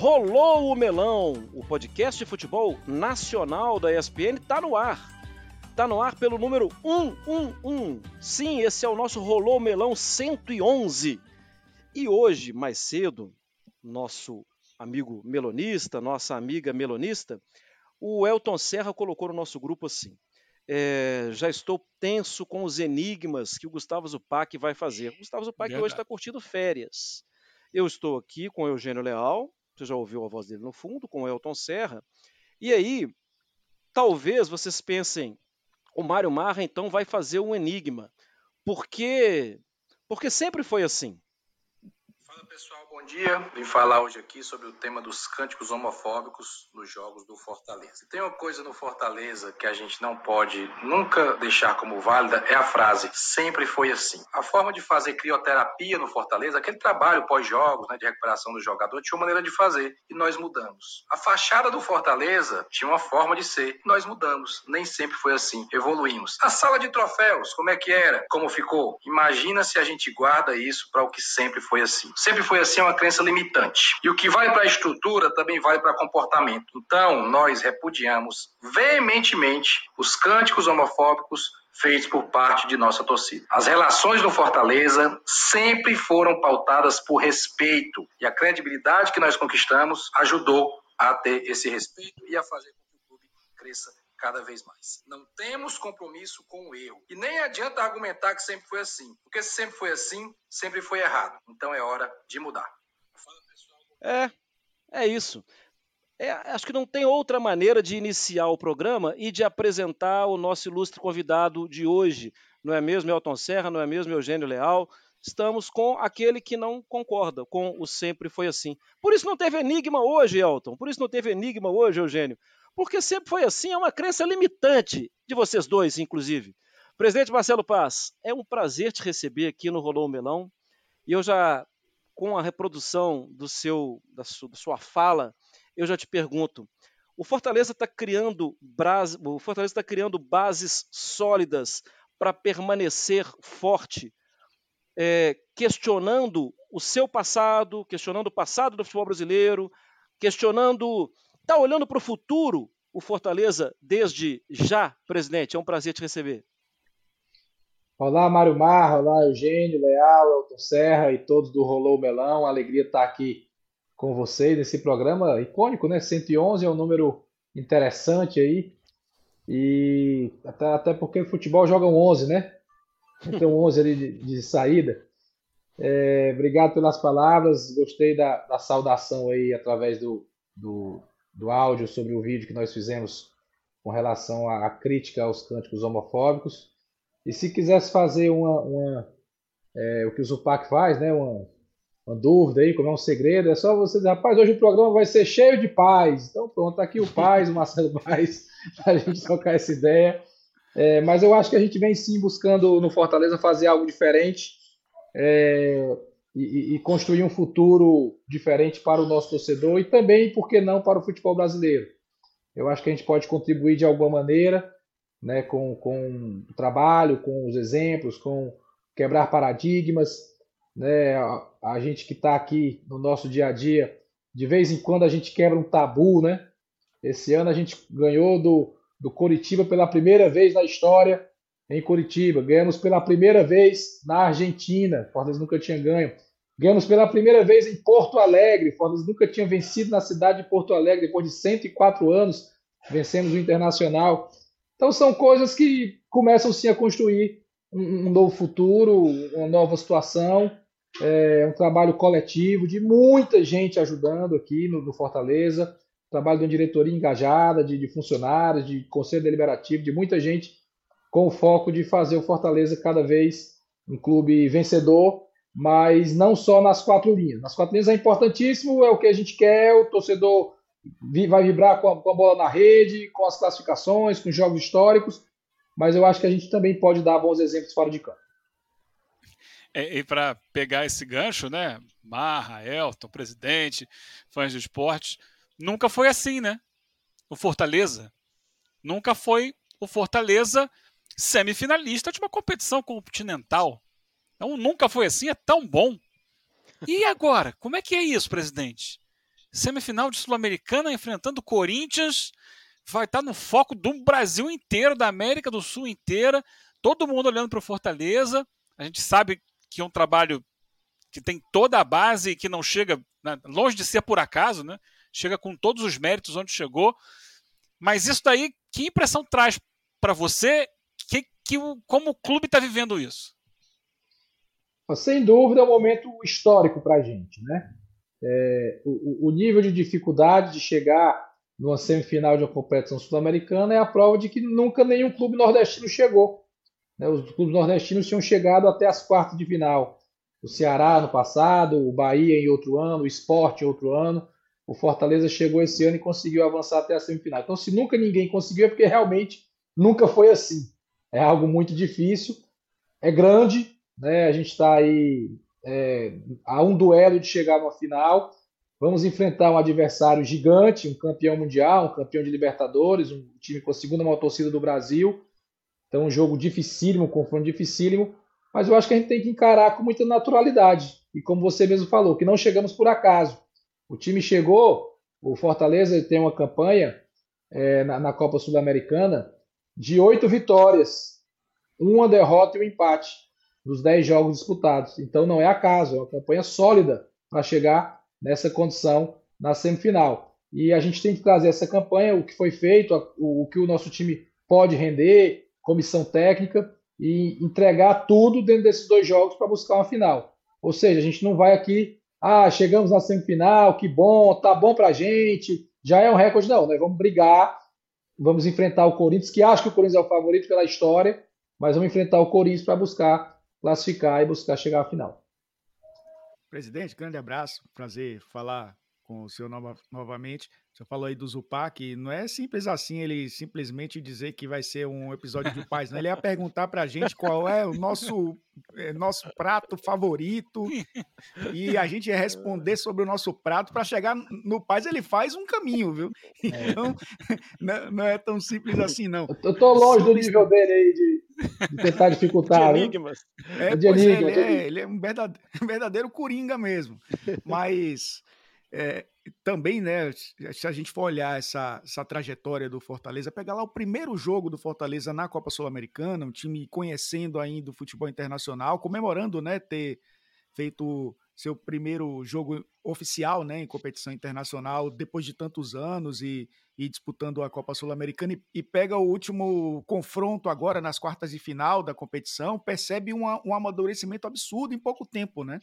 Rolou o Melão, o podcast de futebol nacional da ESPN, está no ar. Está no ar pelo número 111. Sim, esse é o nosso Rolou o Melão 111. E hoje, mais cedo, nosso amigo melonista, nossa amiga melonista, o Elton Serra colocou no nosso grupo assim: é, já estou tenso com os enigmas que o Gustavo Zupac vai fazer. O Gustavo Zupac hoje está curtindo férias. Eu estou aqui com o Eugênio Leal, você já ouviu a voz dele no fundo, com o Elton Serra. E aí, talvez vocês pensem, o Mário Marra então vai fazer um enigma. Porque, porque sempre foi assim. Fala pessoal, bom dia. Vim falar hoje aqui sobre o tema dos cânticos homofóbicos nos jogos do Fortaleza. Tem uma coisa no Fortaleza que a gente não pode nunca deixar como válida é a frase sempre foi assim. A forma de fazer crioterapia no Fortaleza, aquele trabalho pós-jogos, né, de recuperação do jogador, tinha uma maneira de fazer e nós mudamos. A fachada do Fortaleza tinha uma forma de ser nós mudamos. Nem sempre foi assim. Evoluímos. A sala de troféus, como é que era? Como ficou? Imagina se a gente guarda isso para o que sempre foi assim. Sempre foi assim é uma crença limitante. E o que vale para a estrutura também vale para comportamento. Então, nós repudiamos veementemente os cânticos homofóbicos feitos por parte de nossa torcida. As relações do Fortaleza sempre foram pautadas por respeito e a credibilidade que nós conquistamos ajudou a ter esse respeito e a fazer com que o clube cresça cada vez mais. Não temos compromisso com o erro. E nem adianta argumentar que sempre foi assim, porque se sempre foi assim, sempre foi errado. Então é hora de mudar. É, é isso. É, acho que não tem outra maneira de iniciar o programa e de apresentar o nosso ilustre convidado de hoje. Não é mesmo Elton Serra, não é mesmo Eugênio Leal? Estamos com aquele que não concorda com o sempre foi assim. Por isso não teve enigma hoje, Elton. Por isso não teve enigma hoje, Eugênio. Porque sempre foi assim, é uma crença limitante de vocês dois, inclusive. Presidente Marcelo Paz, é um prazer te receber aqui no Rolou Melão. E eu já, com a reprodução do seu, da, da sua fala, eu já te pergunto: o Fortaleza está criando, o Fortaleza está criando bases sólidas para permanecer forte, é, questionando o seu passado, questionando o passado do futebol brasileiro, questionando Está olhando para o futuro o Fortaleza desde já, presidente? É um prazer te receber. Olá, Mário Marra, olá, Eugênio, Leal, Elton Serra e todos do Rolou Melão. Alegria estar aqui com vocês nesse programa icônico, né? 111 é um número interessante aí. E até, até porque o futebol joga um 11, né? Um 11 ali de, de saída. É, obrigado pelas palavras, gostei da, da saudação aí através do, do, do áudio sobre o vídeo que nós fizemos com relação à crítica aos cânticos homofóbicos. E se quisesse fazer uma, uma é, o que o Zupac faz, né, uma, uma, dúvida aí, como é um segredo, é só você dizer, rapaz, hoje o programa vai ser cheio de paz. Então pronto, tá aqui o Paz, o Marcelo Paz, para a gente trocar essa ideia. É, mas eu acho que a gente vem sim buscando no Fortaleza fazer algo diferente. É, e, e, construir um futuro diferente para o nosso torcedor e também, por que não, para o futebol brasileiro. Eu acho que a gente pode contribuir de alguma maneira, né, com, com o trabalho, com os exemplos, com quebrar paradigmas. Né, a, a gente que está aqui no nosso dia a dia, de vez em quando a gente quebra um tabu. Né? Esse ano a gente ganhou do, do Coritiba pela primeira vez na história em Curitiba. Ganhamos pela primeira vez na Argentina. Fortaleza nunca tinha ganho. Ganhamos pela primeira vez em Porto Alegre. Fortaleza nunca tinha vencido na cidade de Porto Alegre. Depois de 104 anos, vencemos o Internacional. Então são coisas que começam sim a construir um, um novo futuro, uma nova situação. É um trabalho coletivo de muita gente ajudando aqui no, no Fortaleza. Trabalho de uma diretoria engajada, de, de funcionários, de conselho deliberativo, de muita gente com o foco de fazer o Fortaleza cada vez um clube vencedor, mas não só nas quatro linhas. Nas quatro linhas é importantíssimo, é o que a gente quer, o torcedor vai vibrar com a, com a bola na rede, com as classificações, com jogos históricos, mas eu acho que a gente também pode dar bons exemplos fora de campo. É, e para pegar esse gancho, né? Marra, Elton, presidente, fãs do esporte, nunca foi assim, né? O Fortaleza nunca foi o Fortaleza semifinalista de uma competição continental. Então nunca foi assim, é tão bom. E agora? Como é que é isso, presidente? Semifinal de Sul-Americana enfrentando o Corinthians, vai estar no foco do Brasil inteiro, da América do Sul inteira, todo mundo olhando para o Fortaleza. A gente sabe que é um trabalho que tem toda a base e que não chega né, longe de ser por acaso, né? Chega com todos os méritos onde chegou. Mas isso daí, que impressão traz para você? Que, que, como o clube está vivendo isso? Sem dúvida é um momento histórico para a gente, né? É, o, o, nível de dificuldade de chegar numa semifinal de uma competição sul-americana é a prova de que nunca nenhum clube nordestino chegou. Né? Os clubes nordestinos tinham chegado até as quartas de final. O Ceará no passado, o Bahia em outro ano, o Sport em outro ano. O Fortaleza chegou esse ano e conseguiu avançar até a semifinal. Então, se nunca ninguém conseguiu, é porque realmente nunca foi assim. É algo muito difícil, é grande, né? A gente está aí é, a um duelo de chegar numa final. Vamos enfrentar um adversário gigante, um campeão mundial, um campeão de Libertadores, um time com a segunda maior torcida do Brasil. Então, um jogo dificílimo, um confronto dificílimo. Mas eu acho que a gente tem que encarar com muita naturalidade. E como você mesmo falou, que não chegamos por acaso. O time chegou, o Fortaleza tem uma campanha é, na, na Copa Sul-Americana de oito vitórias, uma derrota e um empate dos dez jogos disputados. Então não é acaso, é uma campanha sólida para chegar nessa condição na semifinal. E a gente tem que trazer essa campanha, o que foi feito, o, o que o nosso time pode render, comissão técnica, e entregar tudo dentro desses dois jogos para buscar uma final. Ou seja, a gente não vai aqui, ah, chegamos na semifinal, que bom, tá bom para a gente, já é um recorde. Não, nós vamos brigar, vamos enfrentar o Corinthians, que acho que o Corinthians é o favorito pela história, mas vamos enfrentar o Corinthians para buscar classificar e buscar chegar à final. Presidente, grande abraço, prazer falar com o senhor nova, novamente. O senhor falou aí do Zupac, não é simples assim ele simplesmente dizer que vai ser um episódio de paz, não. Ele ia perguntar para a gente qual é o nosso, é, nosso prato favorito e a gente ia responder sobre o nosso prato. Para chegar no paz, ele faz um caminho, viu? É. Então, não, não é tão simples assim, não. Eu tô longe do nível dele aí de, de tentar dificultar. de enigmas. É, de enigma, é, ele, é, ele é um verdadeiro, um verdadeiro coringa mesmo. Mas é, também, né, se a gente for olhar essa, essa trajetória do Fortaleza, pegar lá o primeiro jogo do Fortaleza na Copa Sul-Americana, um time conhecendo ainda o futebol internacional, comemorando, né, ter feito seu primeiro jogo oficial, né, em competição internacional depois de tantos anos e, e disputando a Copa Sul-Americana e, e, pega o último confronto agora nas quartas de final da competição, percebe um, um amadurecimento absurdo em pouco tempo, né?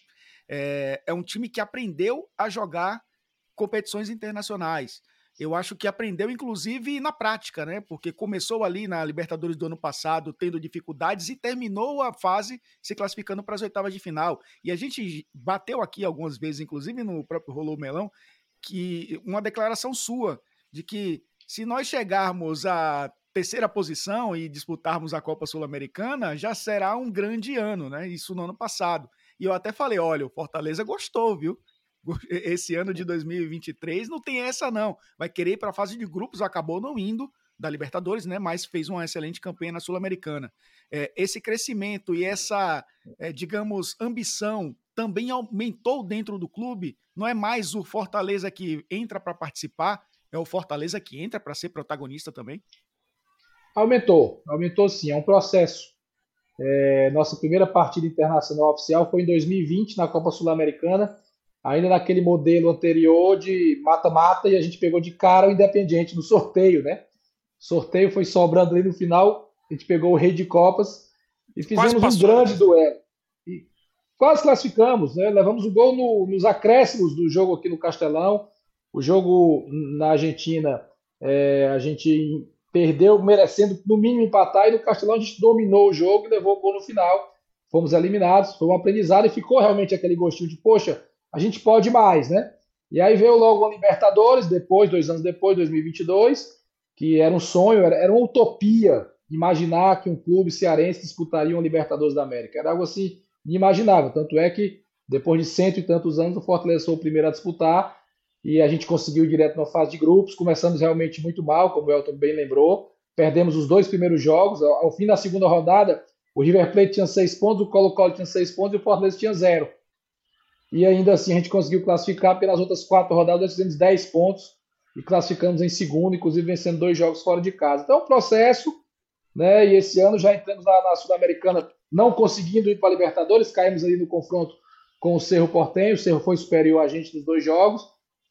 É, é um time que aprendeu a jogar competições internacionais. Eu acho que aprendeu, inclusive, na prática, né? Porque começou ali na Libertadores do ano passado, tendo dificuldades, e terminou a fase se classificando para as oitavas de final. E a gente bateu aqui algumas vezes, inclusive no próprio Rolou Melão, que uma declaração sua de que se nós chegarmos à terceira posição e disputarmos a Copa Sul-Americana, já será um grande ano, né? Isso no ano passado. E eu até falei: olha, o Fortaleza gostou, viu? Esse ano de 2023 não tem essa, não. Vai querer ir para a fase de grupos, acabou não indo da Libertadores, né? Mas fez uma excelente campanha na Sul-Americana. É, esse crescimento e essa, é, digamos, ambição também aumentou dentro do clube. Não é mais o Fortaleza que entra para participar, é o Fortaleza que entra para ser protagonista também. Aumentou, aumentou sim. É um processo. É, nossa primeira partida internacional oficial foi em 2020, na Copa Sul-Americana, ainda naquele modelo anterior de mata-mata, e a gente pegou de cara o Independiente no sorteio, né? O sorteio foi sobrando ali no final, a gente pegou o Rei de Copas e fizemos um grande né? duelo. E quase classificamos, né? Levamos o gol no, nos acréscimos do jogo aqui no Castelão. O jogo na Argentina, é, a gente perdeu merecendo no mínimo empatar e no Castelão a gente dominou o jogo e levou o gol no final. Fomos eliminados, foi um aprendizado e ficou realmente aquele gostinho de, poxa, a gente pode mais, né? E aí veio logo a Libertadores, depois, dois anos depois, 2022, que era um sonho, era, era uma utopia imaginar que um clube cearense disputaria uma Libertadores da América. Era algo assim inimaginável. Tanto é que, depois de cento e tantos anos, o Fortaleza foi o primeiro a disputar e a gente conseguiu ir direto na fase de grupos. Começamos realmente muito mal, como o Elton bem lembrou. Perdemos os dois primeiros jogos. Ao fim da segunda rodada, o River Plate tinha seis pontos, o Colo-Colo tinha seis pontos e o Fortaleza tinha zero. E ainda assim a gente conseguiu classificar, nas outras quatro rodadas fizemos 10 pontos e classificamos em segundo, inclusive vencendo dois jogos fora de casa. Então é um processo, né? E esse ano já entramos na, na Sul-Americana não conseguindo ir para a Libertadores, caímos ali no confronto com o Cerro Portenho, o Cerro foi superior a gente nos dois jogos,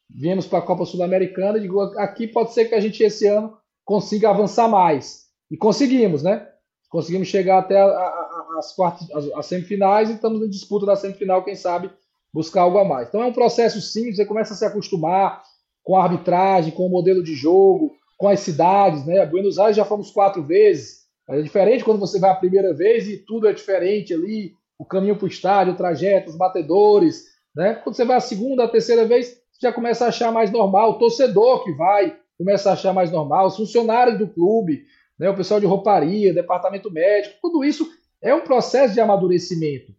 viemos para a Copa Sul-Americana, digo, aqui pode ser que a gente esse ano consiga avançar mais. E conseguimos, né? Conseguimos chegar até a, a, as, quartas, as, as semifinais e estamos em disputa da semifinal, quem sabe buscar algo a mais. Então é um processo simples, você começa a se acostumar com a arbitragem, com o modelo de jogo, com as cidades, né? Buenos Aires já fomos quatro vezes, é diferente quando você vai a primeira vez e tudo é diferente ali, o caminho para o estádio, o trajeto, os batedores, né? Quando você vai a segunda, a terceira vez, você já começa a achar mais normal, o torcedor que vai começa a achar mais normal, os funcionários do clube, né? o pessoal de rouparia, departamento médico, tudo isso é um processo de amadurecimento.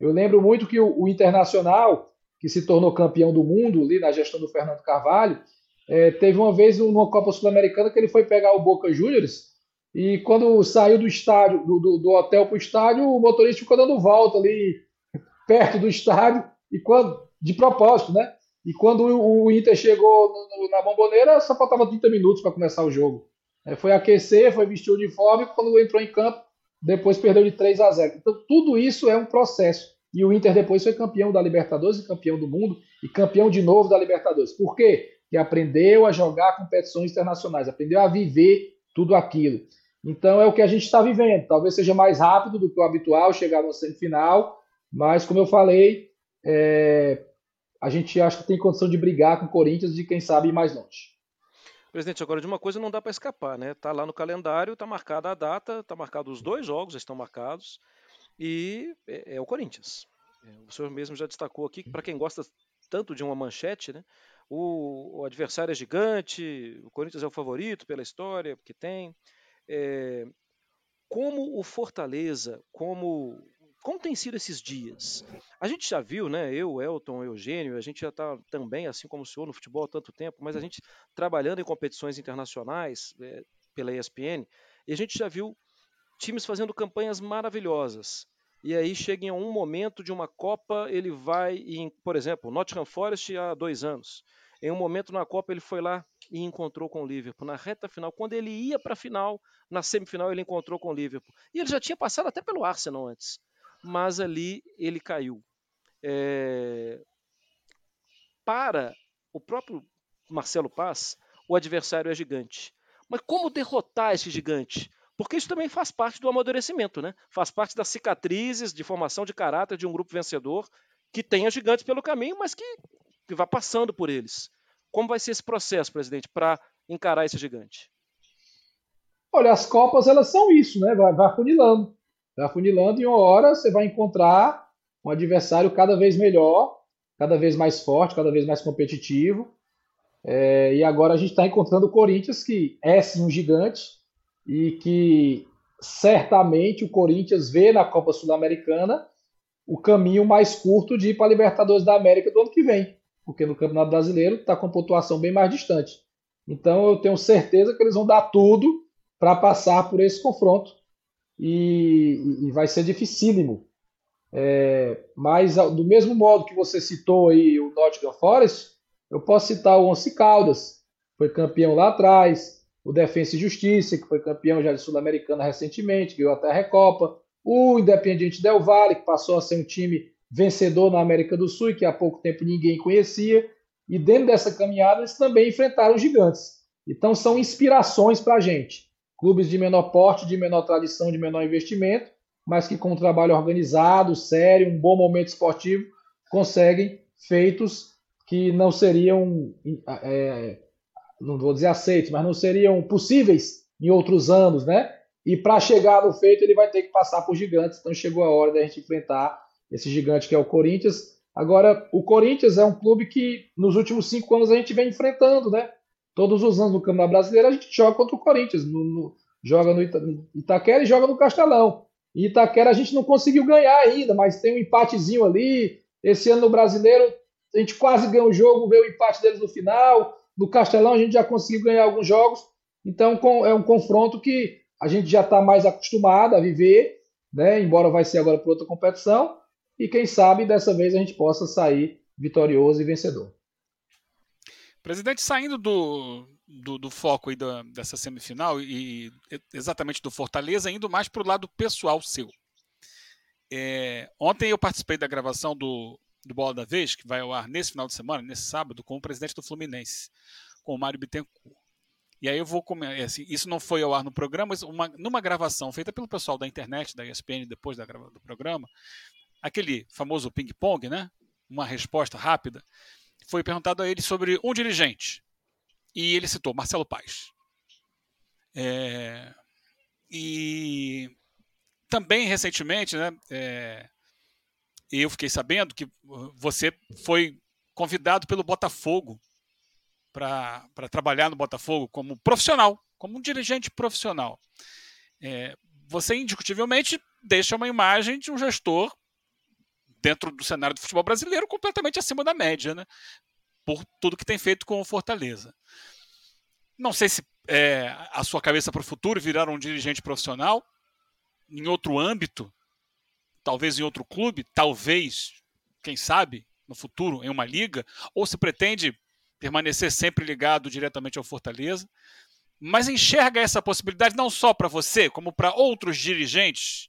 Eu lembro muito que o, o Internacional, que se tornou campeão do mundo ali na gestão do Fernando Carvalho, é, teve uma vez numa Copa Sul-Americana que ele foi pegar o Boca Juniors e quando saiu do estádio, do, do, do hotel para o estádio, o motorista ficou dando volta ali perto do estádio e quando de propósito, né? E quando o Inter chegou na bomboneira, só faltava 30 minutos para começar o jogo. É, foi aquecer, foi vestir o uniforme, quando entrou em campo, depois perdeu de 3 a 0. Então, tudo isso é um processo. E o Inter depois foi campeão da Libertadores e campeão do mundo e campeão de novo da Libertadores. Por quê? Que aprendeu a jogar competições internacionais, aprendeu a viver tudo aquilo. Então é o que a gente está vivendo. Talvez seja mais rápido do que o habitual chegar no semifinal, mas como eu falei, é... a gente acha que tem condição de brigar com o Corinthians e quem sabe ir mais longe. Presidente, agora de uma coisa não dá para escapar, né? Tá lá no calendário, tá marcada a data, tá marcado os dois jogos, estão marcados, e é, é o Corinthians. É, o senhor mesmo já destacou aqui que para quem gosta tanto de uma manchete, né? O, o, adversário é gigante, o Corinthians é o favorito pela história que tem. É, como o Fortaleza, como como tem sido esses dias? A gente já viu, né? Eu, Elton, Eugênio, a gente já está também, assim como o senhor, no futebol há tanto tempo, mas a gente trabalhando em competições internacionais é, pela ESPN, e a gente já viu times fazendo campanhas maravilhosas. E aí chega em um momento de uma Copa, ele vai em, por exemplo, Nottingham Forest há dois anos. Em um momento na Copa ele foi lá e encontrou com o Liverpool na reta final. Quando ele ia para a final, na semifinal ele encontrou com o Liverpool. E ele já tinha passado até pelo Arsenal antes mas ali ele caiu. É... Para o próprio Marcelo Paz, o adversário é gigante. Mas como derrotar esse gigante? Porque isso também faz parte do amadurecimento, né? Faz parte das cicatrizes de formação de caráter de um grupo vencedor que tenha gigantes pelo caminho, mas que, que vá passando por eles. Como vai ser esse processo, presidente, para encarar esse gigante? Olha, as Copas elas são isso, né? Vai, vai. Vai funilando e uma hora você vai encontrar um adversário cada vez melhor, cada vez mais forte, cada vez mais competitivo. É, e agora a gente está encontrando o Corinthians, que é sim um gigante e que certamente o Corinthians vê na Copa Sul-Americana o caminho mais curto de ir para a Libertadores da América do ano que vem, porque no Campeonato Brasileiro está com pontuação bem mais distante. Então eu tenho certeza que eles vão dar tudo para passar por esse confronto e, e vai ser dificílimo. É, mas do mesmo modo que você citou aí o Nottingham Forest, eu posso citar o Once Caldas, foi campeão lá atrás, o Defensa e Justiça, que foi campeão já de Sul-Americana recentemente, ganhou até a Recopa, o Independiente Del Valle, que passou a ser um time vencedor na América do Sul e que há pouco tempo ninguém conhecia, e dentro dessa caminhada eles também enfrentaram gigantes. Então são inspirações para a gente clubes de menor porte, de menor tradição, de menor investimento, mas que com um trabalho organizado, sério, um bom momento esportivo, conseguem feitos que não seriam, é, não vou dizer aceitos, mas não seriam possíveis em outros anos, né? E para chegar no feito, ele vai ter que passar por gigantes. Então chegou a hora da gente enfrentar esse gigante que é o Corinthians. Agora, o Corinthians é um clube que nos últimos cinco anos a gente vem enfrentando, né? Todos os anos no Campeonato Brasileiro a gente joga contra o Corinthians. No, no, joga no Ita, Itaquera e joga no Castelão. E Itaquera a gente não conseguiu ganhar ainda, mas tem um empatezinho ali. Esse ano no Brasileiro a gente quase ganhou o jogo, veio o empate deles no final. No Castelão a gente já conseguiu ganhar alguns jogos. Então é um confronto que a gente já está mais acostumado a viver, né? embora vai ser agora para outra competição. e quem sabe dessa vez a gente possa sair vitorioso e vencedor. Presidente, saindo do, do, do foco aí da, dessa semifinal e exatamente do Fortaleza, indo mais para o lado pessoal seu. É, ontem eu participei da gravação do, do Bola da Vez, que vai ao ar nesse final de semana, nesse sábado, com o presidente do Fluminense, com o Mário Bittencourt. E aí eu vou comentar, assim, isso não foi ao ar no programa, mas uma, numa gravação feita pelo pessoal da internet, da ESPN, depois da do programa, aquele famoso ping-pong, né? Uma resposta rápida, foi perguntado a ele sobre um dirigente. E ele citou Marcelo Paes. É, e também recentemente, né, é, eu fiquei sabendo que você foi convidado pelo Botafogo para trabalhar no Botafogo como profissional, como um dirigente profissional. É, você indiscutivelmente deixa uma imagem de um gestor dentro do cenário do futebol brasileiro completamente acima da média, né? Por tudo que tem feito com o Fortaleza. Não sei se é, a sua cabeça para o futuro virar um dirigente profissional em outro âmbito, talvez em outro clube, talvez, quem sabe, no futuro em uma liga, ou se pretende permanecer sempre ligado diretamente ao Fortaleza, mas enxerga essa possibilidade não só para você, como para outros dirigentes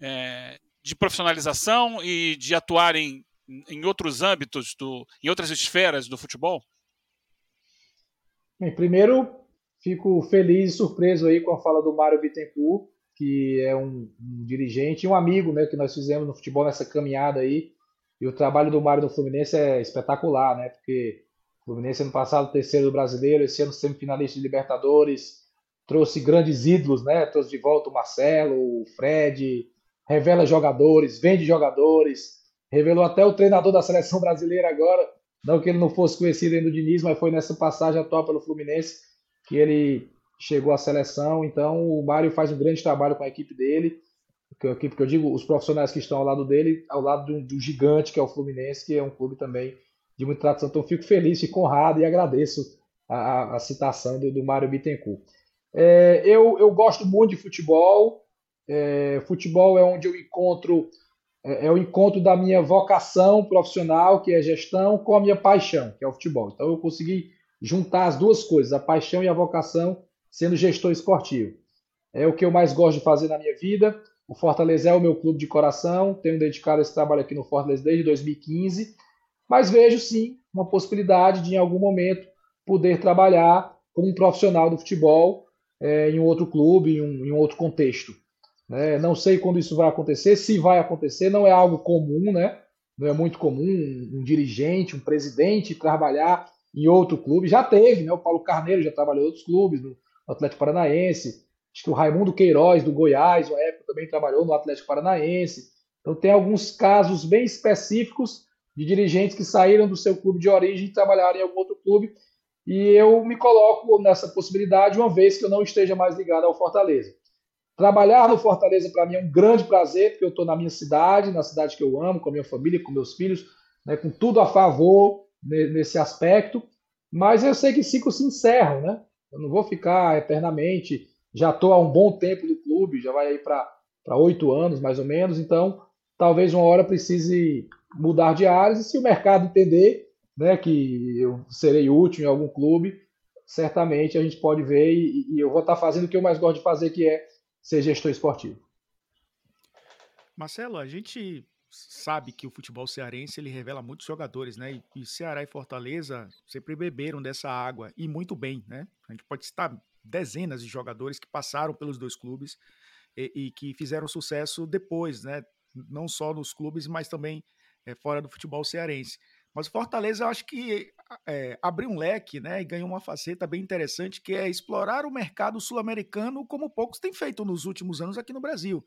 é, de profissionalização e de atuar em, em outros âmbitos, do, em outras esferas do futebol? Bem, primeiro, fico feliz e surpreso aí com a fala do Mário Bittencourt, que é um, um dirigente e um amigo né, que nós fizemos no futebol nessa caminhada aí. E o trabalho do Mário no Fluminense é espetacular, né? Porque o Fluminense ano passado terceiro do brasileiro, esse ano semifinalista de Libertadores, trouxe grandes ídolos, né? Trouxe de volta o Marcelo, o Fred, revela jogadores, vende jogadores, revelou até o treinador da seleção brasileira agora, não que ele não fosse conhecido ainda do Diniz, mas foi nessa passagem atual pelo Fluminense que ele chegou à seleção. Então o Mário faz um grande trabalho com a equipe dele, a equipe que eu digo, os profissionais que estão ao lado dele, ao lado do, do gigante que é o Fluminense, que é um clube também de muita tradição. Então fico feliz, fico honrado e agradeço a, a, a citação do, do Mário Bittencourt. É, eu, eu gosto muito de futebol, é, futebol é onde eu encontro é, é, o encontro da minha vocação profissional, que é gestão, com a minha paixão, que é o futebol. Então eu consegui juntar as duas coisas, a paixão e a vocação, sendo gestor esportivo. É o que eu mais gosto de fazer na minha vida. O Fortaleza é o meu clube de coração, tenho dedicado esse trabalho aqui no Fortaleza desde 2015, mas vejo sim uma possibilidade de, em algum momento, poder trabalhar como um profissional do futebol é, em outro clube, em um, em um outro contexto. Né? Não sei quando isso vai acontecer, se vai acontecer, não é algo comum, né? Não é muito comum um, um dirigente, um presidente trabalhar em outro clube. Já teve, né? O Paulo Carneiro já trabalhou em outros clubes, no Atlético Paranaense. Acho que o Raimundo Queiroz, do Goiás, uma época também trabalhou no Atlético Paranaense. Então tem alguns casos bem específicos de dirigentes que saíram do seu clube de origem e trabalharam em algum outro clube. E eu me coloco nessa possibilidade uma vez que eu não esteja mais ligado ao Fortaleza. Trabalhar no Fortaleza para mim é um grande prazer, porque eu estou na minha cidade, na cidade que eu amo, com a minha família, com meus filhos, né, com tudo a favor nesse aspecto. Mas eu sei que ciclos se encerram, né? Eu não vou ficar eternamente. Já estou há um bom tempo no clube, já vai aí para oito anos mais ou menos. Então, talvez uma hora precise mudar de áreas. E se o mercado entender né, que eu serei útil em algum clube, certamente a gente pode ver e, e eu vou estar fazendo o que eu mais gosto de fazer, que é ser gestor esportivo. Marcelo, a gente sabe que o futebol cearense ele revela muitos jogadores, né? E, Ceará e Fortaleza sempre beberam dessa água e muito bem, né? A gente pode citar dezenas de jogadores que passaram pelos dois clubes e, e que fizeram sucesso depois, né? Não só nos clubes, mas também é, fora do futebol cearense. Mas o Fortaleza, eu acho que é, abriu um leque né, e ganhou uma faceta bem interessante, que é explorar o mercado sul-americano como poucos têm feito nos últimos anos aqui no Brasil.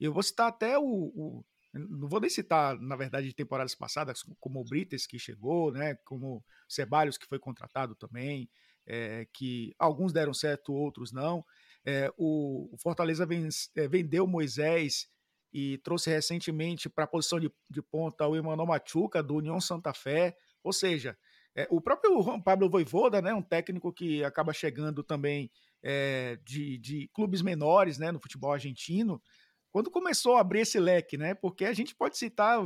Eu vou citar até o, o não vou nem citar, na verdade, de temporadas passadas, como o Brites que chegou, né, como o Ceballos que foi contratado também, é, que alguns deram certo, outros não. É, o, o, Fortaleza ven, é, vendeu Moisés e trouxe recentemente para a posição de, de, ponta o Emmanuel Machuca, do União Santa Fé. Ou seja, é, o próprio Juan Pablo Voivoda, né, um técnico que acaba chegando também é, de, de, clubes menores né, no futebol argentino. quando começou a abrir esse leque, né? Porque a gente pode citar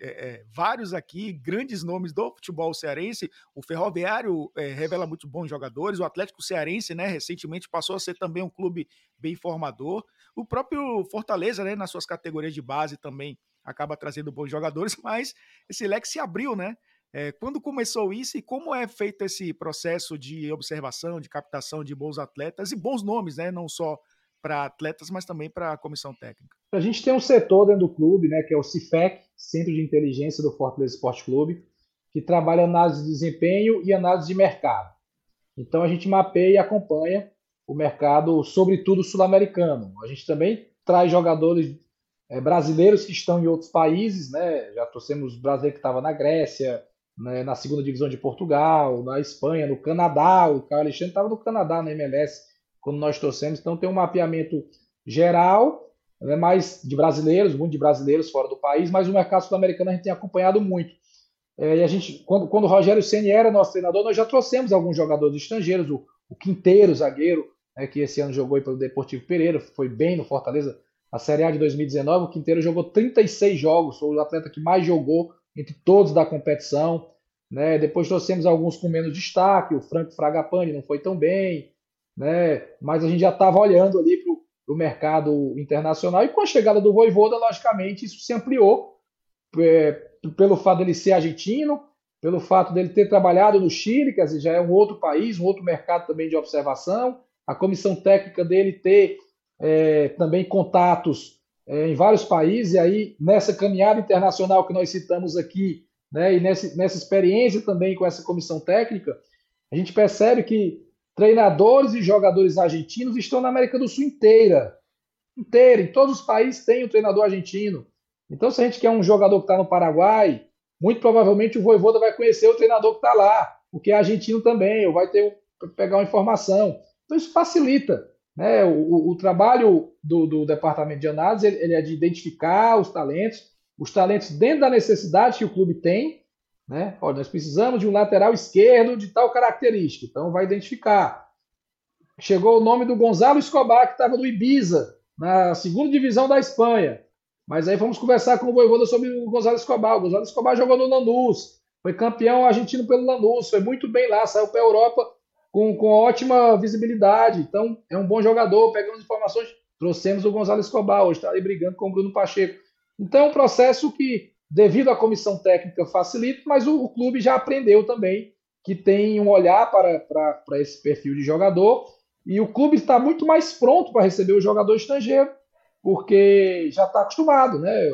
é, vários aqui, grandes nomes do futebol cearense. O Ferroviário é, revela muito bons jogadores, o Atlético Cearense, né? Recentemente passou a ser também um clube bem formador. O próprio Fortaleza, né? Nas suas categorias de base também acaba trazendo bons jogadores, mas esse leque se abriu, né? É, quando começou isso e como é feito esse processo de observação, de captação de bons atletas e bons nomes, né? Não só para atletas, mas também para a comissão técnica. A gente tem um setor dentro do clube, né, que é o CIFEC, Centro de Inteligência do Fortaleza Esporte Clube, que trabalha análise de desempenho e análise de mercado. Então a gente mapeia e acompanha o mercado, sobretudo sul-americano. A gente também traz jogadores é, brasileiros que estão em outros países, né? Já trouxemos brasileiro que estava na Grécia, né, na segunda divisão de Portugal, na Espanha, no Canadá. O Caio Alexandre estava no Canadá, na MLS quando nós trouxemos. Então tem um mapeamento geral, né, mais de brasileiros, muito de brasileiros fora do país, mas o mercado sul-americano a gente tem acompanhado muito. É, e a gente, quando, quando o Rogério Ceni era nosso treinador, nós já trouxemos alguns jogadores estrangeiros, o, o Quinteiro, zagueiro, né, que esse ano jogou pelo Deportivo Pereira, foi bem no Fortaleza, a Série A de 2019, o Quinteiro jogou 36 jogos, foi o atleta que mais jogou entre todos da competição. Né? Depois trouxemos alguns com menos destaque, o Franco Fragapane não foi tão bem, né? Mas a gente já estava olhando ali para o mercado internacional e com a chegada do Voivoda, logicamente, isso se ampliou é, pelo fato dele ser argentino, pelo fato dele ter trabalhado no Chile, que já é um outro país, um outro mercado também de observação, a comissão técnica dele ter é, também contatos é, em vários países, e aí nessa caminhada internacional que nós citamos aqui, né, e nessa, nessa experiência também com essa comissão técnica, a gente percebe que Treinadores e jogadores argentinos estão na América do Sul inteira. Inteira. Em todos os países tem um treinador argentino. Então, se a gente quer um jogador que está no Paraguai, muito provavelmente o Voivoda vai conhecer o treinador que está lá, porque é argentino também, ou vai ter pegar uma informação. Então, isso facilita. Né? O, o trabalho do, do, departamento de análise ele, ele é de identificar os talentos, os talentos dentro da necessidade que o clube tem, né? Olha, nós precisamos de um lateral esquerdo de tal característica, então vai identificar. Chegou o nome do Gonzalo Escobar, que estava no Ibiza, na segunda divisão da Espanha. Mas aí vamos conversar com o Voivoda sobre o Gonzalo Escobar. O Gonzalo Escobar jogou no Lanús, foi campeão argentino pelo Lanús, foi muito bem lá, saiu para a Europa com, com ótima visibilidade. Então é um bom jogador, pegamos informações, trouxemos o Gonzalo Escobar, hoje está aí brigando com o Bruno Pacheco. Então é um processo que devido à comissão técnica facilita, mas o, o clube já aprendeu também que tem um olhar para, para, para esse perfil de jogador e o clube está muito mais pronto para receber o jogador estrangeiro, porque já está acostumado, né?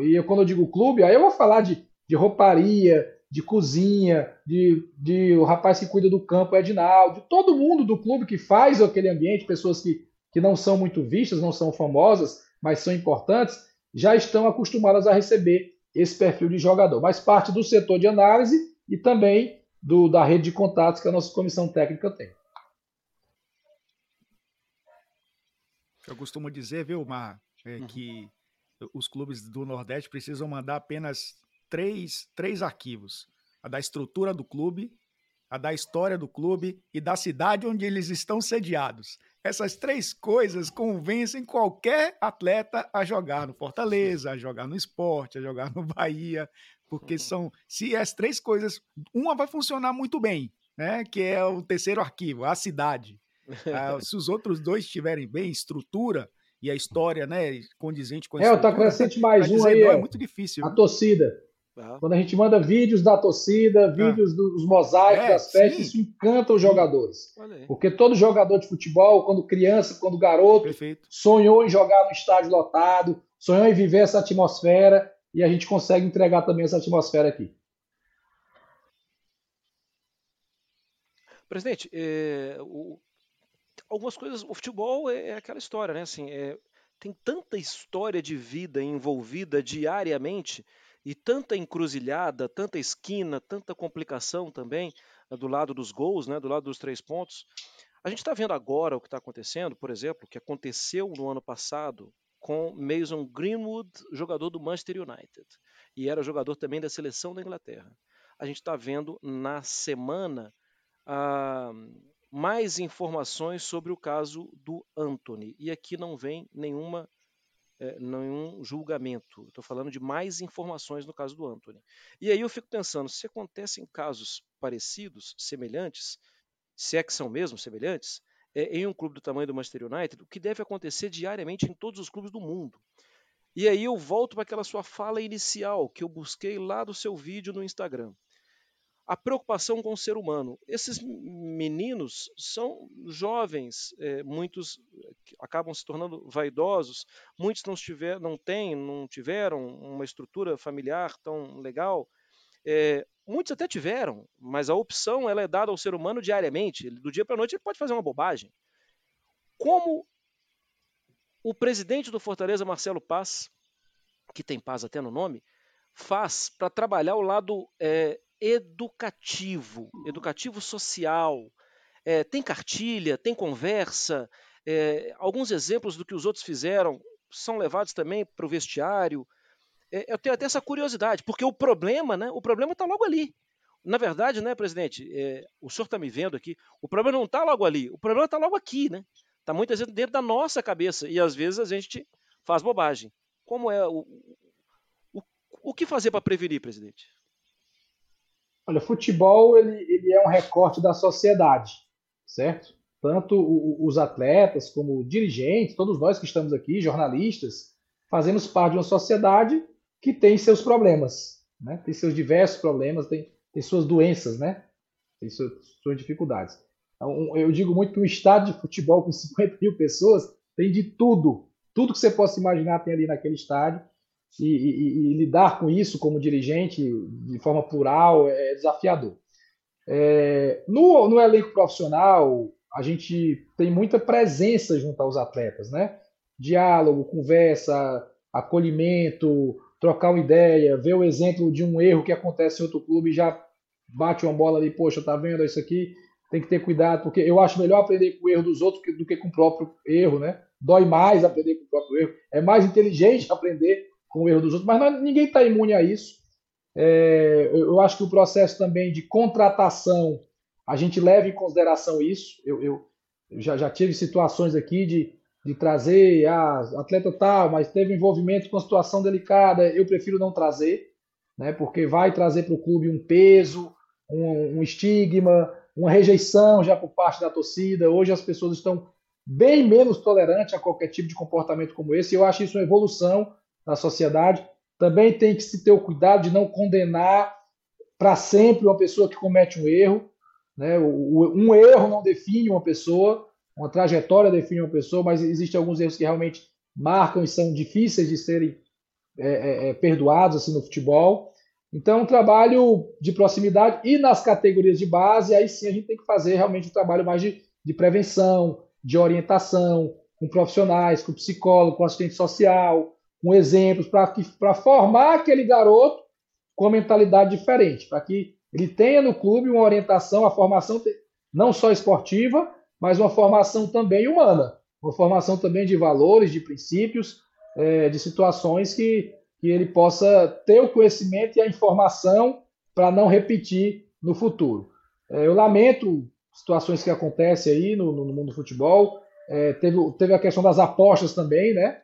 E eu, quando eu digo clube, aí eu vou falar de, de rouparia, de cozinha, de, de o rapaz que cuida do campo, Edinaldo, de todo mundo do clube que faz aquele ambiente, pessoas que, que não são muito vistas, não são famosas, mas são importantes, já estão acostumadas a receber esse perfil de jogador. Mas parte do setor de análise e também do, da rede de contatos que a nossa comissão técnica tem. Eu costumo dizer, viu, Mar, é uhum. que os clubes do Nordeste precisam mandar apenas três, três arquivos: a da estrutura do clube, a da história do clube e da cidade onde eles estão sediados. Essas três coisas convencem qualquer atleta a jogar no Fortaleza, a jogar no esporte, a jogar no Bahia, porque uhum. são. Se as três coisas. Uma vai funcionar muito bem, né? Que é o terceiro arquivo, a cidade. Ah, se os outros dois estiverem bem, estrutura e a história, né, condizente com a É, tá acrescente mais um aí. é muito difícil. A torcida. Quando a gente manda vídeos da torcida, vídeos dos mosaicos, é, das festas, sim. isso encanta os jogadores. Porque todo jogador de futebol, quando criança, quando garoto, Perfeito. sonhou em jogar no estádio lotado, sonhou em viver essa atmosfera, e a gente consegue entregar também essa atmosfera aqui. Presidente, é, o, algumas coisas, o futebol é, é aquela história, né? Assim, é, tem tanta história de vida envolvida diariamente e tanta encruzilhada, tanta esquina, tanta complicação também né, do lado dos gols, né, do lado dos três pontos. A gente está vendo agora o que está acontecendo, por exemplo, o que aconteceu no ano passado com Mason Greenwood, jogador do Manchester United, e era jogador também da seleção da Inglaterra. A gente está vendo na semana ah, mais informações sobre o caso do Anthony, e aqui não vem nenhuma é, nenhum julgamento. Estou falando de mais informações no caso do Anthony. E aí eu fico pensando, se acontecem casos parecidos, semelhantes, se é que são mesmo semelhantes, é, em um clube do tamanho do Manchester United, o que deve acontecer diariamente em todos os clubes do mundo. E aí eu volto para aquela sua fala inicial que eu busquei lá do seu vídeo no Instagram a preocupação com o ser humano. Esses meninos são jovens, é, muitos acabam se tornando vaidosos, muitos não, tiver, não têm, não tiveram uma estrutura familiar tão legal. É, muitos até tiveram, mas a opção ela é dada ao ser humano diariamente. Do dia para a noite ele pode fazer uma bobagem. Como o presidente do Fortaleza, Marcelo Paz, que tem paz até no nome, faz para trabalhar o lado é, educativo, educativo social. É, tem cartilha, tem conversa, é, alguns exemplos do que os outros fizeram são levados também para o vestiário. É, eu tenho até essa curiosidade, porque o problema, né? O problema está logo ali. Na verdade, né, presidente? É, o senhor está me vendo aqui. O problema não está logo ali. O problema está logo aqui, né? Está muitas vezes dentro da nossa cabeça e às vezes a gente faz bobagem. Como é o, o, o que fazer para prevenir, presidente? Olha, futebol ele, ele é um recorte da sociedade, certo? Tanto os atletas como dirigentes, todos nós que estamos aqui, jornalistas, fazemos parte de uma sociedade que tem seus problemas, né? tem seus diversos problemas, tem, tem suas doenças, né? tem suas, suas dificuldades. Então, eu digo muito que um estádio de futebol com 50 mil pessoas tem de tudo. Tudo que você possa imaginar tem ali naquele estádio e, e, e, lidar com isso como dirigente de forma plural é desafiador. É, no, no, elenco profissional, a gente tem muita presença junto aos atletas, né? Diálogo, conversa, acolhimento, trocar uma ideia, ver o exemplo de um erro que acontece em outro clube e já bate uma bola ali, poxa, tá vendo isso aqui? Tem que ter cuidado, porque eu acho melhor aprender com o erro dos outros do que com o próprio erro, né? Dói mais aprender com o próprio erro. É mais inteligente aprender com o erro dos outros, mas ninguém está imune a isso. É, eu acho que o processo também de contratação, a gente leva em consideração isso. Eu, eu, eu já, já tive situações aqui de, de trazer ah, atleta tal, mas teve envolvimento com situação delicada, eu prefiro não trazer, né, porque vai trazer para o clube um peso, um, um estigma, uma rejeição já por parte da torcida. Hoje as pessoas estão bem menos tolerantes a qualquer tipo de comportamento como esse. Eu acho isso uma evolução na sociedade. Também tem que se ter o cuidado de não condenar para sempre uma pessoa que comete um erro. Né? Um erro não define uma pessoa, uma trajetória define uma pessoa, mas existem alguns erros que realmente marcam e são difíceis de serem é, é, é perdoados assim, no futebol. Então, um trabalho de proximidade e nas categorias de base, aí sim a gente tem que fazer realmente um trabalho mais de, de prevenção, de orientação, com profissionais, com psicólogo, com assistente social, com exemplos para formar aquele garoto com mentalidade diferente, para que ele tenha no clube uma orientação, a formação não só esportiva, mas uma formação também humana, uma formação também de valores, de princípios, é, de situações que, que ele possa ter o conhecimento e a informação para não repetir no futuro. É, eu lamento situações que acontecem aí no, no mundo do futebol. É, teve, teve a questão das apostas também, né?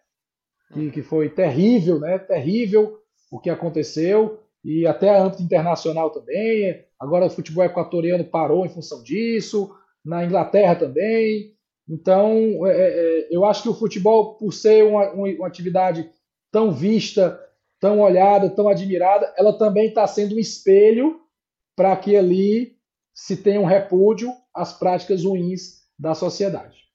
Que, que foi terrível, né? Terrível o que aconteceu e até a âmbito internacional também. Agora o futebol equatoriano parou em função disso, na Inglaterra também. Então, é, é, é eu acho que o futebol, por ser uma, uma atividade tão vista, tão olhada, tão admirada, ela também está sendo um espelho para que ali se tenha um repúdio às práticas ruins da sociedade.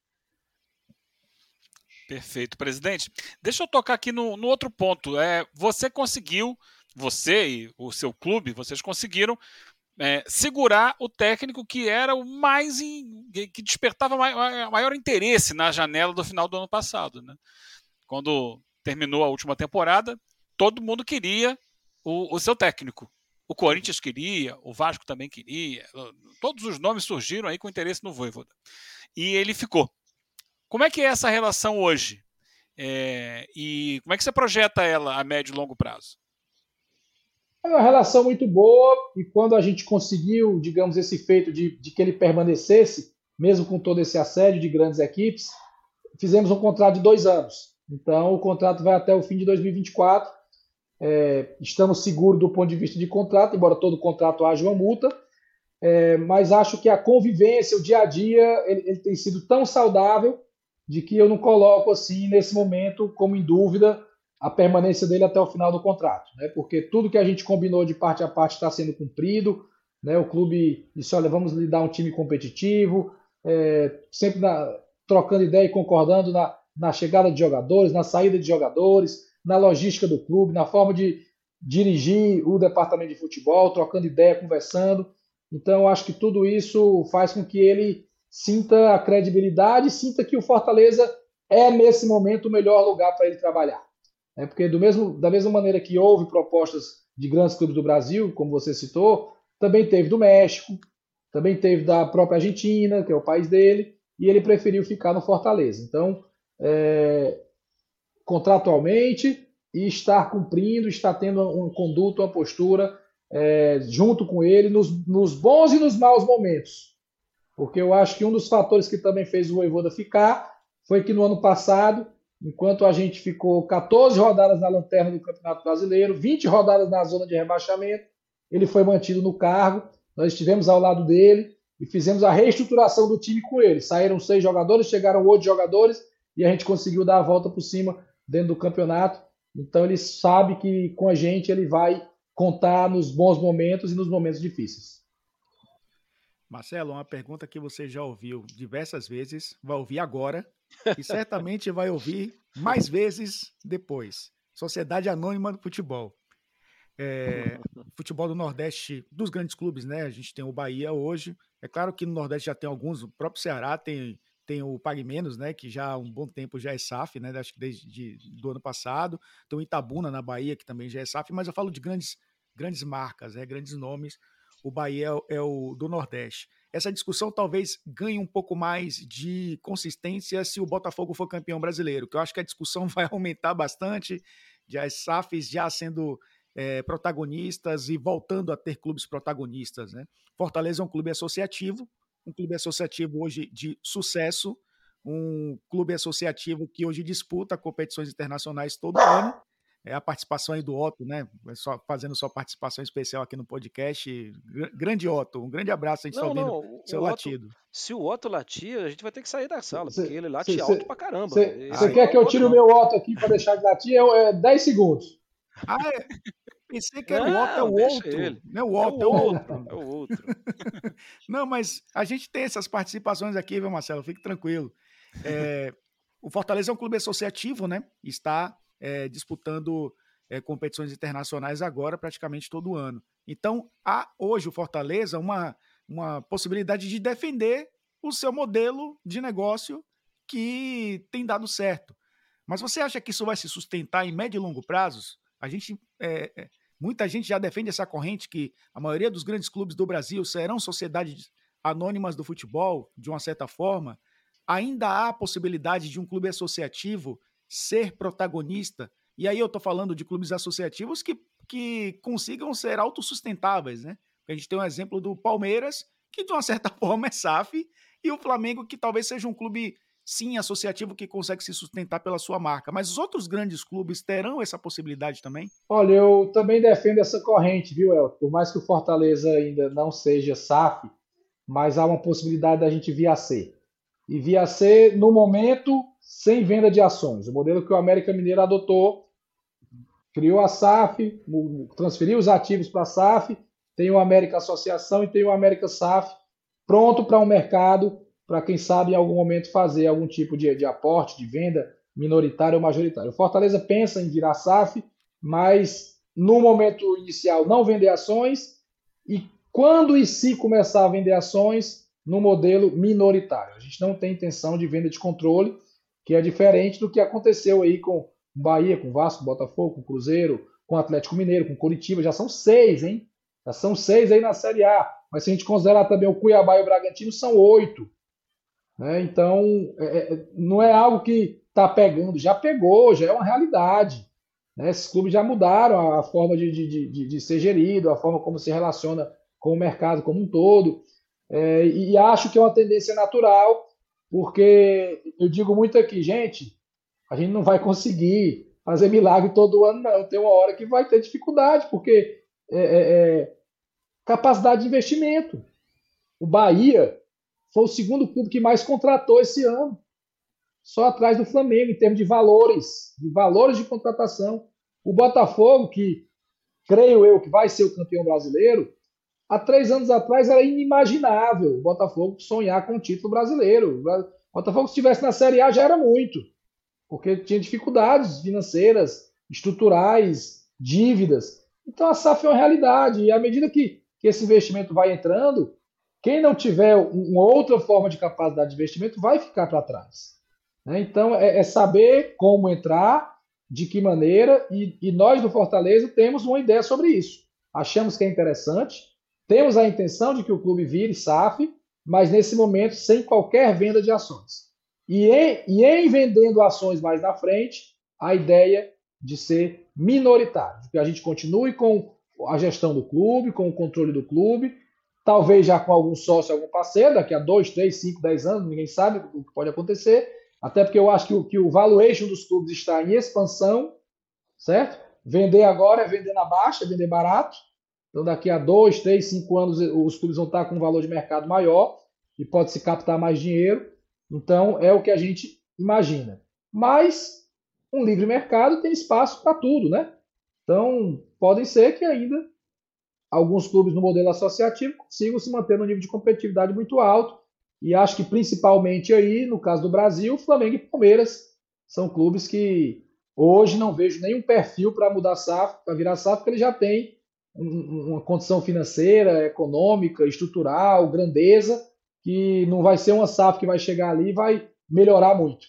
Perfeito, presidente. Deixa eu tocar aqui no, no outro ponto. É, você conseguiu, você e o seu clube, vocês conseguiram é, segurar o técnico que era o mais in, que despertava maior, maior, interesse na janela do final do ano passado, né? Quando terminou a última temporada, todo mundo queria o, o seu técnico. O Corinthians queria, o Vasco também queria, todos os nomes surgiram aí com interesse no Voivoda. E ele ficou. Como é que é essa relação hoje? É, e como é que você projeta ela a médio e longo prazo? É uma relação muito boa e quando a gente conseguiu, digamos, esse feito de, de que ele permanecesse, mesmo com todo esse assédio de grandes equipes, fizemos um contrato de dois anos. Então o contrato vai até o fim de 2024. É, estamos seguros do ponto de vista de contrato, embora todo contrato haja uma multa. É, mas acho que a convivência, o dia a dia, ele, ele tem sido tão saudável de que eu não coloco assim nesse momento como em dúvida a permanência dele até o final do contrato, né? Porque tudo que a gente combinou de parte a parte está sendo cumprido, né? O clube disse, olha, vamos lhe dar um time competitivo, é, sempre na, trocando ideia e concordando na, na chegada de jogadores, na saída de jogadores, na logística do clube, na forma de dirigir o departamento de futebol, trocando ideia, conversando. Então, acho que tudo isso faz com que ele sinta a credibilidade, sinta que o Fortaleza é nesse momento o melhor lugar para ele trabalhar. É porque do mesmo, da mesma maneira que houve propostas de grandes clubes do Brasil, como você citou, também teve do México, também teve da própria Argentina, que é o país dele, e ele preferiu ficar no Fortaleza. Então, é, contratualmente, e estar cumprindo, está tendo um conduto, uma postura é, junto com ele nos, nos, bons e nos maus momentos. Porque eu acho que um dos fatores que também fez o Voivoda ficar foi que no ano passado enquanto a gente ficou 14 rodadas na lanterna do Campeonato Brasileiro, 20 rodadas na zona de rebaixamento, ele foi mantido no cargo, nós estivemos ao lado dele e fizemos a reestruturação do time com ele. Saíram seis jogadores, chegaram oito jogadores e a gente conseguiu dar a volta por cima dentro do campeonato. Então ele sabe que com a gente ele vai contar nos bons momentos e nos momentos difíceis. Marcelo, uma pergunta que você já ouviu diversas vezes, vai ouvir agora e certamente vai ouvir mais vezes depois. Sociedade Anônima do Futebol. É, futebol do Nordeste, dos grandes clubes, né? A gente tem o Bahia hoje. É claro que no Nordeste já tem alguns, o próprio Ceará tem, tem o Pague Menos, né? Que já há um bom tempo já é SAF, né? Acho que desde de, do ano passado. Tem o Itabuna na Bahia, que também já é SAF, mas eu falo de grandes, grandes marcas, né? grandes nomes. O Bahia é, é o do Nordeste essa discussão talvez ganhe um pouco mais de consistência se o Botafogo for campeão brasileiro, que eu acho que a discussão vai aumentar bastante, de as SAFs já sendo é, protagonistas e voltando a ter clubes protagonistas. Né? Fortaleza é um clube associativo, um clube associativo hoje de sucesso, um clube associativo que hoje disputa competições internacionais todo ano é a participação aí do Otto, né? É só, fazendo sua participação especial aqui no podcast. Grande Otto, um grande abraço, a gente está ouvindo não, seu Otto, latido. Se o Otto latir, a gente vai ter que sair da sala, cê, porque ele late cê, alto cê, pra caramba. Você quer que eu tire o meu Otto aqui para deixar de latir? É, é 10 segundos. Ah, é. Pensei que era o Otto, é o outro. Ele. Não é o Otto, é o outro. É o outro. não, mas a gente tem essas participações aqui, viu, Marcelo? Fique tranquilo. É, o Fortaleza é um clube associativo, né? Está é, disputando é, competições internacionais agora praticamente todo ano. Então, há hoje o Fortaleza uma, uma possibilidade de defender o seu modelo de negócio que tem dado certo. Mas você acha que isso vai se sustentar em médio e longo prazos? A gente, é, muita gente já defende essa corrente que a maioria dos grandes clubes do Brasil serão sociedades anônimas do futebol, de uma certa forma. Ainda há a possibilidade de um clube associativo ser protagonista. E aí eu estou falando de clubes associativos que, que consigam ser autossustentáveis, né? A gente tem um exemplo do Palmeiras, que de uma certa forma é SAF, e o Flamengo, que talvez seja um clube, sim, associativo, que consegue se sustentar pela sua marca. Mas os outros grandes clubes terão essa possibilidade também? Olha, eu também defendo essa corrente, viu, El? Por mais que o Fortaleza ainda não seja SAF, mas há uma possibilidade da gente vir a ser. E vir a ser, no momento, sem venda de ações. O modelo que o América Mineiro adotou, criou a SAF, transferiu os ativos para a SAF, tem o América Associação e tem o América SAF, pronto para um mercado, para quem sabe em algum momento fazer algum tipo de, de aporte, de venda minoritária ou majoritária. O Fortaleza pensa em virar SAF, mas no momento inicial não vender ações e quando e se começar a vender ações no modelo minoritário. A gente não tem intenção de venda de controle, que é diferente do que aconteceu aí com Bahia, com Vasco, Botafogo, com Cruzeiro, com Atlético Mineiro, com Curitiba. Já são seis, hein? Já são seis aí na Série A. Mas se a gente considerar também o Cuiabá e o Bragantino, são oito. Né? Então, é, é não é algo que está pegando, já pegou, já é uma realidade. Né? Esses clubes já mudaram a forma de, de, de, de, ser gerido, a forma como se relaciona com o mercado como um todo. É, e acho que é uma tendência natural porque eu digo muito aqui, gente, A gente não vai conseguir fazer milagre todo ano, não. Tem uma hora que vai ter dificuldade, porque é, é, é capacidade de investimento. O Bahia foi o segundo clube que mais contratou esse ano. Só atrás do Flamengo, em termos de valores, de valores de contratação. O Botafogo, que creio eu que vai ser o campeão brasileiro, há três anos atrás era inimaginável o Botafogo sonhar com o título brasileiro. O Botafogo, se estivesse na Série A, já era muito, porque tinha dificuldades financeiras, estruturais, dívidas. Então a SAF é uma realidade, e à medida que, que esse investimento vai entrando, quem não tiver uma outra forma de capacidade de investimento vai ficar para trás. Né? Então é, é saber como entrar de que maneira, e, e, nós do Fortaleza temos uma ideia sobre isso. Achamos que é interessante, temos a intenção de que o clube vire SAF, mas nesse momento sem qualquer venda de ações. E em, e em vendendo ações mais na frente, a ideia de ser minoritário, que a gente continue com a gestão do clube, com o controle do clube, talvez já com algum sócio, algum parceiro, daqui a 2, 3, 5, 10 anos, ninguém sabe o que pode acontecer, até porque eu acho que o, que o valuation dos clubes está em expansão, certo? Vender agora é vender na baixa, é vender barato. Então, daqui a dois, três, cinco anos, os clubes vão estar com um valor de mercado maior e pode se captar mais dinheiro. Então, é o que a gente imagina. Mas um livre mercado tem espaço para tudo, né? Então, podem ser que ainda alguns clubes no modelo associativo consigam se manter no nível de competitividade muito alto e acho que principalmente aí, no caso do Brasil, Flamengo e Palmeiras são clubes que hoje não vejo nenhum perfil para mudar SAF, para virar SAF, porque ele já tem uma condição financeira, econômica, estrutural, grandeza, que não vai ser uma SAF que vai chegar ali e vai melhorar muito.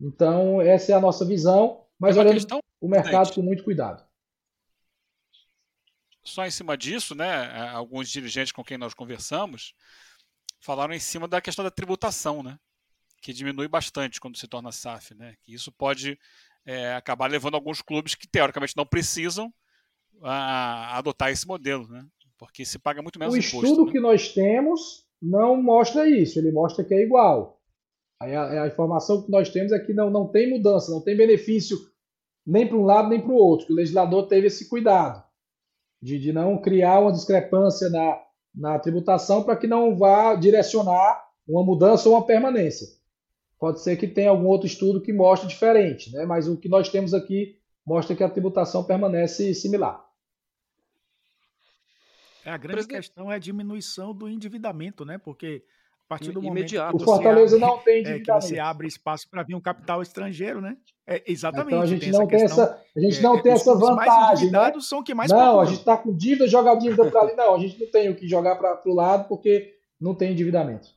Então, essa é a nossa visão, mas é olhando o mercado com muito cuidado. Só em cima disso, né, alguns dirigentes com quem nós conversamos falaram em cima da questão da tributação, né? Que diminui bastante quando se torna SAF, né? Que isso pode é, acabar levando alguns clubes que teoricamente não precisam a, a adotar esse modelo, né? Porque se paga muito menos o imposto. O estudo né? que nós temos não mostra isso, ele mostra que é igual. Aí a, a, informação que nós temos é que não, não tem mudança, não tem benefício nem para um lado nem para o outro. Que o legislador teve esse cuidado de, de não criar uma discrepância na, na tributação para que não vá direcionar uma mudança ou uma permanência. Pode ser que tenha algum outro estudo que mostre diferente, né? mas o que nós temos aqui mostra que a tributação permanece similar. É, a grande Presidente... questão é a diminuição do endividamento, né? Porque a partir do Imediato. momento que o Fortaleza abre, não tem é, que você abre espaço para vir um capital estrangeiro, né? É, exatamente. Então a gente tem não tem essa, a gente é, não tem essa vantagem. Mais né? são que mais Não, procuram. a gente está com dívida, joga a dívida para ali. Não, a gente não tem o que jogar para o lado porque não tem endividamento.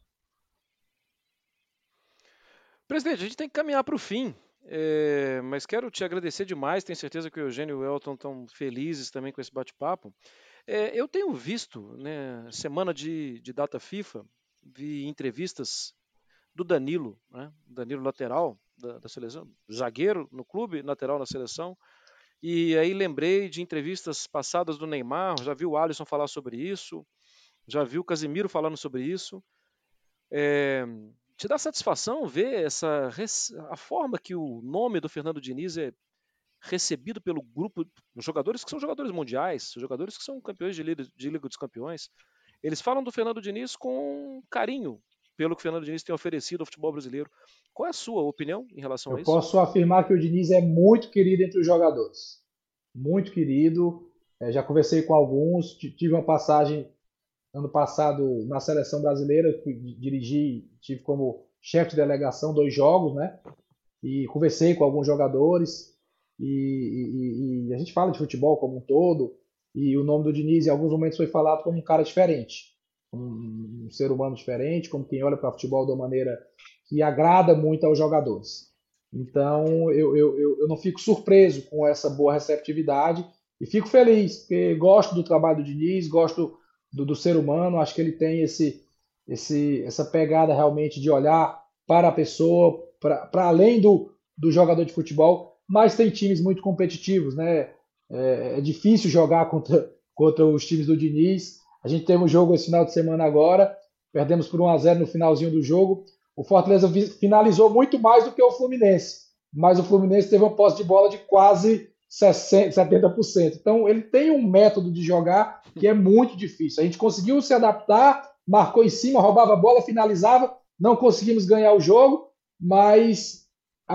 Presidente, a gente tem que caminhar para o fim. É, mas quero te agradecer demais. Tenho certeza que o Eugênio e o Elton estão felizes também com esse bate-papo. É, eu tenho visto, né, semana de, de data FIFA, vi entrevistas do Danilo, né? Danilo lateral da, da, seleção, zagueiro no clube, lateral na seleção. E aí lembrei de entrevistas passadas do Neymar, já vi o Alisson falar sobre isso, já vi o Casimiro falando sobre isso. É, te dá satisfação ver essa a forma que o nome do Fernando Diniz é recebido pelo grupo, jogadores que são jogadores mundiais, jogadores que são campeões de Liga, de Liga dos Campeões, eles falam do Fernando Diniz com carinho pelo que o Fernando Diniz tem oferecido ao futebol brasileiro. Qual é a sua opinião em relação Eu a isso? Eu posso afirmar que o Diniz é muito querido entre os jogadores. Muito querido. É, já conversei com alguns, tive uma passagem ano passado na seleção brasileira, dirigi, tive como chefe de delegação dois jogos, né? E conversei com alguns jogadores e, e, e, a gente fala de futebol como um todo. E o nome do Diniz, em alguns momentos, foi falado como um cara diferente, um, um ser humano diferente, como quem olha para futebol de uma maneira que agrada muito aos jogadores. Então, eu, eu, eu, eu não fico surpreso com essa boa receptividade e fico feliz, porque gosto do trabalho do Diniz, gosto do, do ser humano, acho que ele tem esse, esse, essa pegada realmente de olhar para a pessoa, para além do, do jogador de futebol, mas tem times muito competitivos, né? É, é, difícil jogar contra, contra os times do Diniz. A gente teve um jogo esse final de semana agora, perdemos por 1 a 0 no finalzinho do jogo. O Fortaleza finalizou muito mais do que o Fluminense. mas o Fluminense teve uma posse de bola de quase 60, 70%. Então ele tem um método de jogar que é muito difícil. A gente conseguiu se adaptar, marcou em cima, roubava a bola, finalizava, não conseguimos ganhar o jogo, mas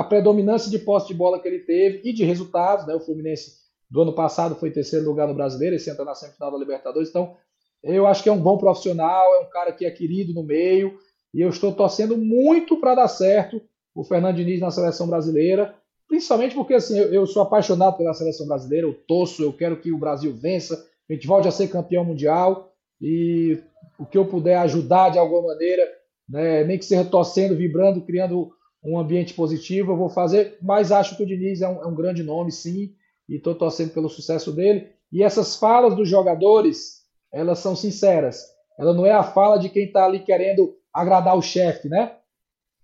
a predominância de posse de bola que ele teve e de resultados, né? O Fluminense do ano passado foi terceiro lugar no Brasileiro, esse entra na semifinal da Libertadores, então eu acho que é um bom profissional, é um cara que é querido no meio, e eu estou torcendo muito para dar certo o Fernando Diniz na seleção brasileira, principalmente porque assim, eu, eu, sou apaixonado pela seleção brasileira, eu torço, eu quero que o Brasil vença, a gente volte a ser campeão mundial, e o que eu puder ajudar de alguma maneira, né, nem que seja torcendo, vibrando, criando um ambiente positivo, eu vou fazer, mas acho que o Diniz é um, é um grande nome, sim, e estou torcendo pelo sucesso dele. E essas falas dos jogadores, elas são sinceras. Ela não é a fala de quem está ali querendo agradar o chefe, né?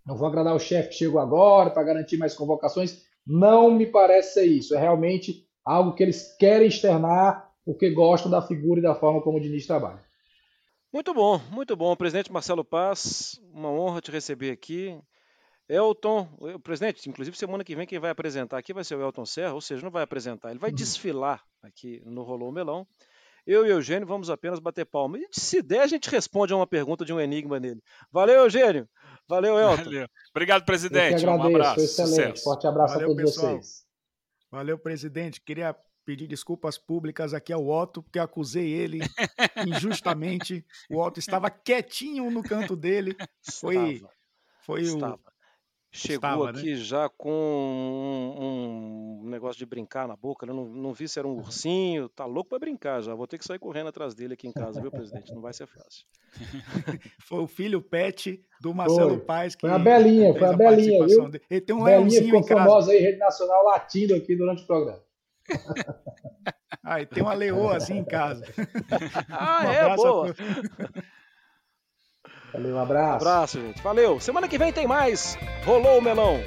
Não vou agradar o chefe que chegou agora para garantir mais convocações. Não me parece ser isso. É realmente algo que eles querem externar porque gostam da figura e da forma como o Diniz trabalha. Muito bom, muito bom. Presidente Marcelo Paz, uma honra te receber aqui. Elton, o presidente, inclusive semana que vem quem vai apresentar aqui vai ser o Elton Serra, ou seja, não vai apresentar, ele vai uhum. desfilar aqui no Rolou o Melão. Eu e o Eugênio vamos apenas bater palma. E se der, a gente responde a uma pergunta de um enigma nele. Valeu, Eugênio. Valeu, Elton. Valeu. Obrigado, presidente. Um abraço. Foi excelente. Sucesso. Forte abraço Valeu, a todos pessoal. vocês. Valeu, presidente. Queria pedir desculpas públicas aqui ao Otto, porque acusei ele injustamente. O Otto estava quietinho no canto dele. Foi, Estava. foi Estava. o Chegou Estava, né? aqui já com um, um negócio de brincar na boca. né? Não, não vi se era um ursinho. Tá louco para brincar já. Vou ter que sair correndo atrás dele aqui em casa, viu, presidente? Não vai ser fácil. foi o filho pet do Marcelo Foi. Paz que Foi a Belinha, foi a Belinha, participação viu? dele. Ele tem um Belinha leãozinho ficou em casa. famosa aí, rede nacional, latindo aqui durante o programa. Ah, e tem uma leoazinha em casa. Ah, Um é, a boa. Valeu, um abraço. Abraço, gente. Valeu. Semana que vem tem mais. Rolou o melão.